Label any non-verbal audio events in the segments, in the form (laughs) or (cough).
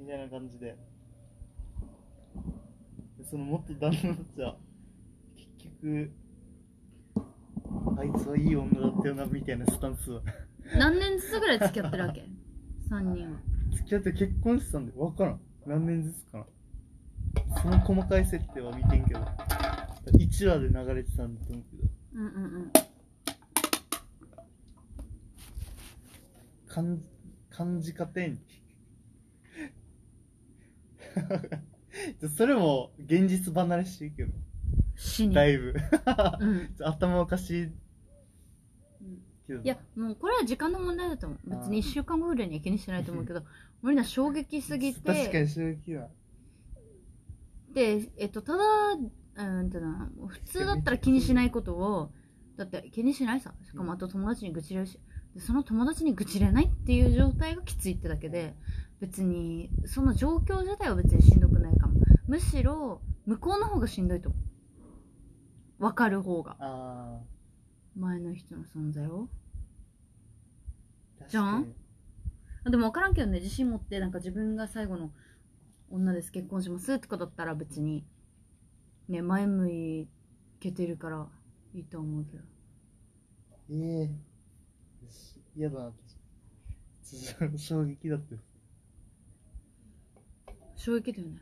みたいな感じで。でその元旦那たちは結局あいつはいい女だったよなみたいなスタンスは。何年ずつぐらい付き合ってるわけ？(laughs) 3人は。付き合って結婚してたんで分からん。何年ずつかな。その細かい設定は見てんけど。1話で流れてたんだと思うけど。うんうんうん。感感じ方にそれも現実離れしてるけど死に。だいぶ。うん。(laughs) 頭おかしいうんけどいやもうこれは時間の問題だと思う。別に1週間後ぐらいには気にしてないと思うけど (laughs) 俺ら衝撃すぎて。確かに衝撃だでえっとただうんとな普通だったら気にしないことをだって気にしないさ。しかもあと友達に愚痴れるし。でその友達に愚痴れないっていう状態がきついってだけで別にその状況自体は別にしんどくないかも。むしろ向こうの方がしんどいと思う。分かる方が。あ前の人の存在を。あじゃんでも分からんけどね自信持ってなんか自分が最後の女です。結婚しますとかだったら別にね前向いけてるからいいと思うけど。ええし。嫌だな。衝撃だった。よ衝撃だよね。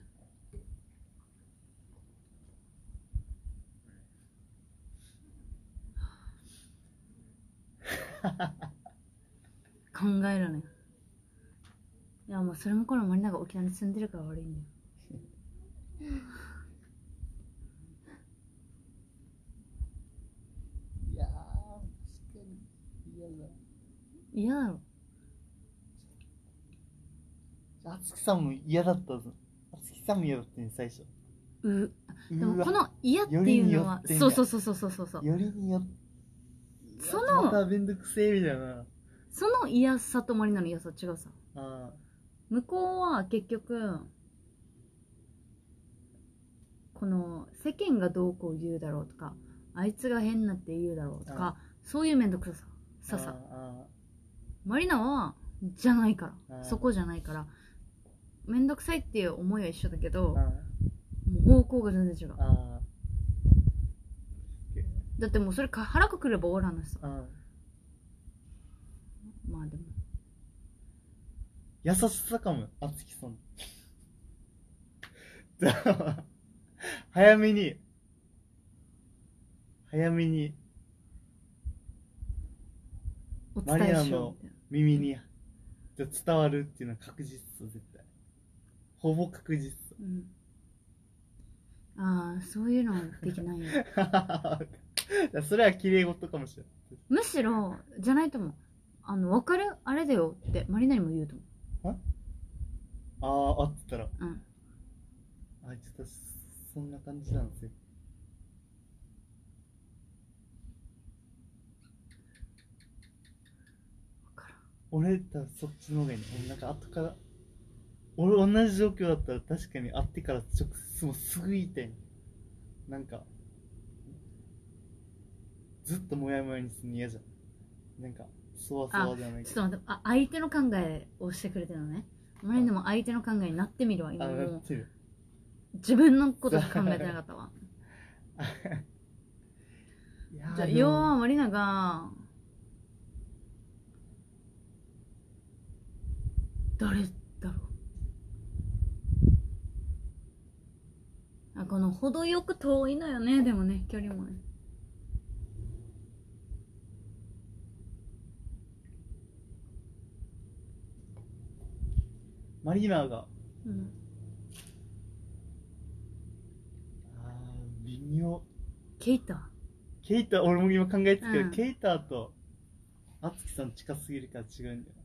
考えられんいやもうそれもこのマリナが沖縄に住んでるから悪いんだよ。いやー確かに嫌だ。嫌だろあつきさんも嫌だったぞ。あつきさんも嫌だったね最初。うでもこの嫌っていうのはそうそうそうそうそうそうそう。よりによってそのまためんどくせえみたいな。その嫌さとマリナの嫌さ違うさ。あ向こうは結局この世間がどうこう言うだろうとかあいつが変なって言うだろうとかそういう面倒くささささ。あマリナはじゃないから。そこじゃないから面倒くさいっていう思いは一緒だけどもう方向が全然違う。だってもうそれか腹くくれば終わらんのしさ。ああまあでも。優しさかもよあつきさん (laughs) 早めに。早めに。お伝えしようみたいな。耳にじゃ伝わるっていうのは確実絶対ほぼ確実。うん。ああそういうのはできないよ。(laughs) それは綺麗事かもしれない。むしろじゃないと思う。あの分かる？あれだよってマリナにも言うと思ああ会ってたら。ううん。あいつたちそんな感じなんですよ。分からん。俺多分そっちの方がいいねなんか後から俺同じ状況だったら確かに会ってから直接もうすぐ言いたい。なんかずっとモヤモヤにするの嫌じゃん。なんかそわそわじゃないちょっと待ってあ相手の考えをしてくれてるのね。マリナも相手の考えになってみるわ今あもうなってる。自分のことしか考えてなかったわ。(laughs) いやーじゃあでも。要はマリナが誰だろうあこの程よく遠いのよね。でもね距離もね。マリナが。うん。あー微妙。ケイタケイタ俺も今考えてたけど、うん。ケイタとあつきさん近すぎるから違うんだよ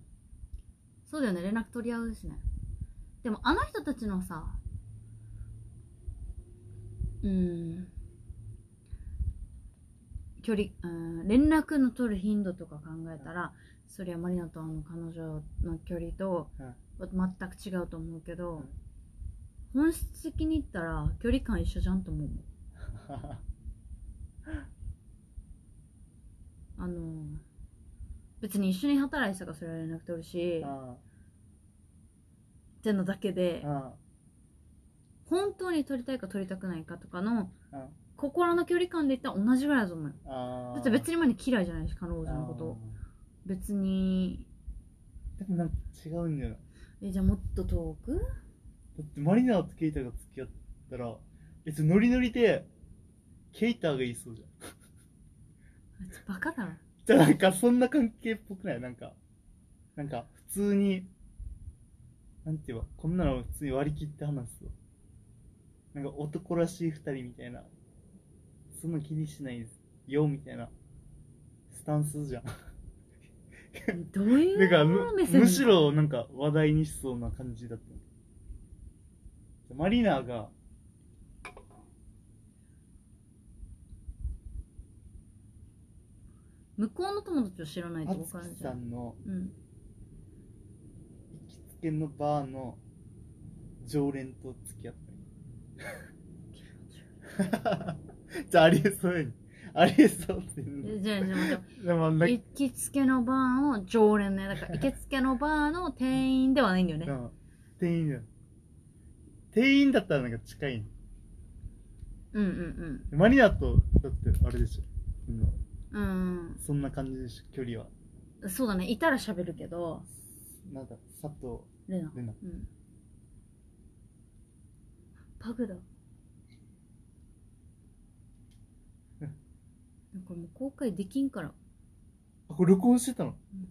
そうだよね。連絡取り合うしね。でもあの人たちのさうん。距離うん連絡の取る頻度とか考えたらそりゃマリナとあの彼女の距離と全く違うと思うけど、本質的に言ったら距離感一緒じゃんと思う (laughs) あの別に一緒に働いてたからそれは連絡取るしあってのだけであ本当に撮りたいか撮りたくないかとかの心の距離感で言ったら同じぐらいだと思うよ。あだって別に前に嫌いじゃないし彼女のこと。別に。でもなんか違うんだよな。えじゃあもっと遠く？だってマリナーとケイタが付き合ったら別にノリノリでケイタが言いそうじゃん。あいつバカだろ。じゃあなんかそんな関係っぽくない？なんかなんか普通になんて言えばこんなの普通に割り切って話すとなんか男らしい二人みたいな。そんな気にしないよみたいな。スタンスじゃん。どういう目線？むしろなんか話題にしそうな感じだった。マリナーが向こうの友達を知らないとあ分からんつきじゃん。さんのうん。行きつけのバーの常連と付き合った。の (laughs) じゃあありえそうやに。ありえそうってえじゃあじゃあ待って。でも行きつけのバーの常連ね。だから行きつけのバーの店員ではないんだよね。うん。店員だよ。店員だったらなんか近いの。うんうんマリナとだってあれでしょ。今。うん。そんな感じでしょ距離は。うんそうだね。いたら喋るけど。なんだ佐藤レナ。レナ。うん。パグだなんかもう公開できんから。あこれ録音してたの？うん